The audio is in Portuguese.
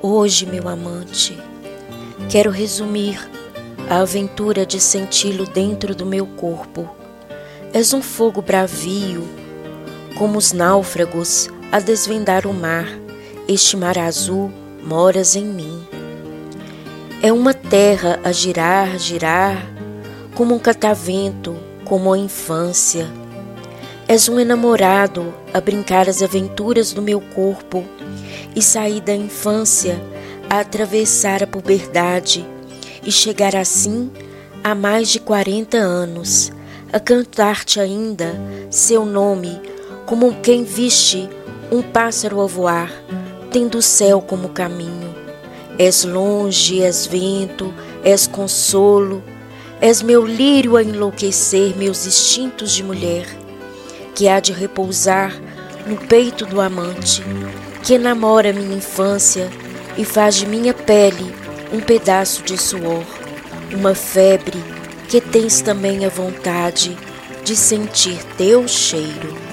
Hoje, meu amante, quero resumir a aventura de senti-lo dentro do meu corpo. És um fogo bravio, como os náufragos a desvendar o mar, este mar azul moras em mim. É uma terra a girar, girar, como um catavento, como a infância. És um enamorado a brincar as aventuras do meu corpo e sair da infância a atravessar a puberdade e chegar assim a mais de 40 anos, a cantar-te ainda seu nome como quem viste um pássaro a voar, tendo o céu como caminho. És longe, és vento, és consolo, és meu lírio a enlouquecer meus instintos de mulher, que há de repousar no peito do amante, que enamora minha infância e faz de minha pele um pedaço de suor, uma febre que tens também a vontade de sentir teu cheiro.